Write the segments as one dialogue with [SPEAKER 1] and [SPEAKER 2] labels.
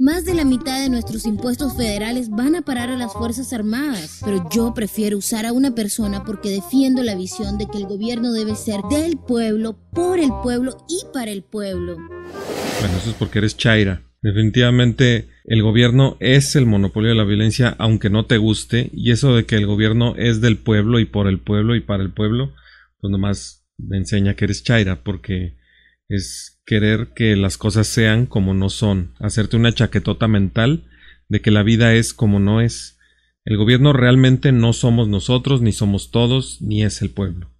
[SPEAKER 1] Más de la mitad de nuestros impuestos federales van a parar a las Fuerzas Armadas, pero yo prefiero usar a una persona porque defiendo la visión de que el gobierno debe ser del pueblo, por el pueblo y para el pueblo.
[SPEAKER 2] Bueno, eso es porque eres Chaira. Definitivamente el gobierno es el monopolio de la violencia aunque no te guste y eso de que el gobierno es del pueblo y por el pueblo y para el pueblo, pues nomás me enseña que eres Chaira porque es querer que las cosas sean como no son, hacerte una chaquetota mental de que la vida es como no es. El gobierno realmente no somos nosotros, ni somos todos, ni es el pueblo.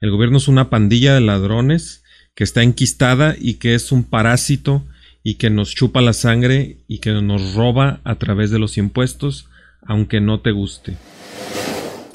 [SPEAKER 2] El gobierno es una pandilla de ladrones que está enquistada y que es un parásito y que nos chupa la sangre y que nos roba a través de los impuestos, aunque no te guste.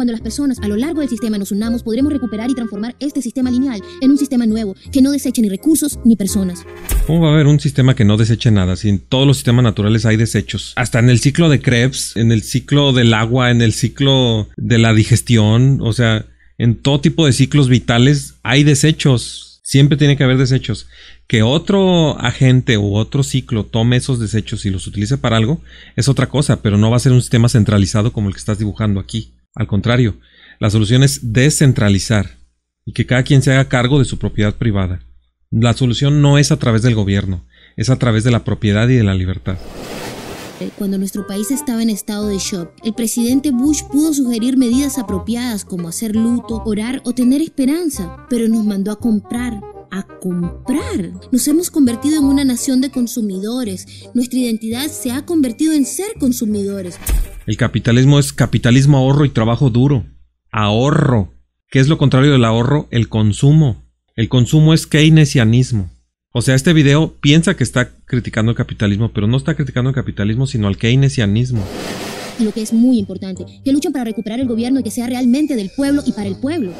[SPEAKER 1] Cuando las personas a lo largo del sistema nos unamos, podremos recuperar y transformar este sistema lineal en un sistema nuevo que no deseche ni recursos ni personas.
[SPEAKER 2] ¿Cómo va a haber un sistema que no deseche nada? Si en todos los sistemas naturales hay desechos. Hasta en el ciclo de Krebs, en el ciclo del agua, en el ciclo de la digestión, o sea, en todo tipo de ciclos vitales hay desechos. Siempre tiene que haber desechos. Que otro agente u otro ciclo tome esos desechos y los utilice para algo es otra cosa, pero no va a ser un sistema centralizado como el que estás dibujando aquí. Al contrario, la solución es descentralizar y que cada quien se haga cargo de su propiedad privada. La solución no es a través del gobierno, es a través de la propiedad y de la libertad.
[SPEAKER 1] Cuando nuestro país estaba en estado de shock, el presidente Bush pudo sugerir medidas apropiadas como hacer luto, orar o tener esperanza, pero nos mandó a comprar, a comprar. Nos hemos convertido en una nación de consumidores. Nuestra identidad se ha convertido en ser consumidores.
[SPEAKER 2] El capitalismo es capitalismo ahorro y trabajo duro. Ahorro. ¿Qué es lo contrario del ahorro? El consumo. El consumo es keynesianismo. O sea, este video piensa que está criticando el capitalismo, pero no está criticando el capitalismo, sino al keynesianismo.
[SPEAKER 1] Y lo que es muy importante, que luchan para recuperar el gobierno y que sea realmente del pueblo y para el pueblo.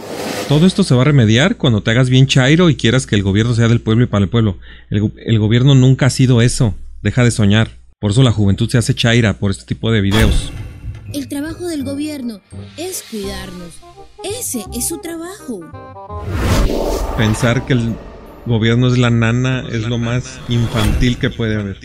[SPEAKER 2] Todo esto se va a remediar cuando te hagas bien chairo y quieras que el gobierno sea del pueblo y para el pueblo. El, el gobierno nunca ha sido eso. Deja de soñar. Por eso la juventud se hace chaira por este tipo de videos.
[SPEAKER 1] El trabajo del gobierno es cuidarnos. Ese es su trabajo.
[SPEAKER 2] Pensar que el gobierno es la nana es lo más infantil que puede haber.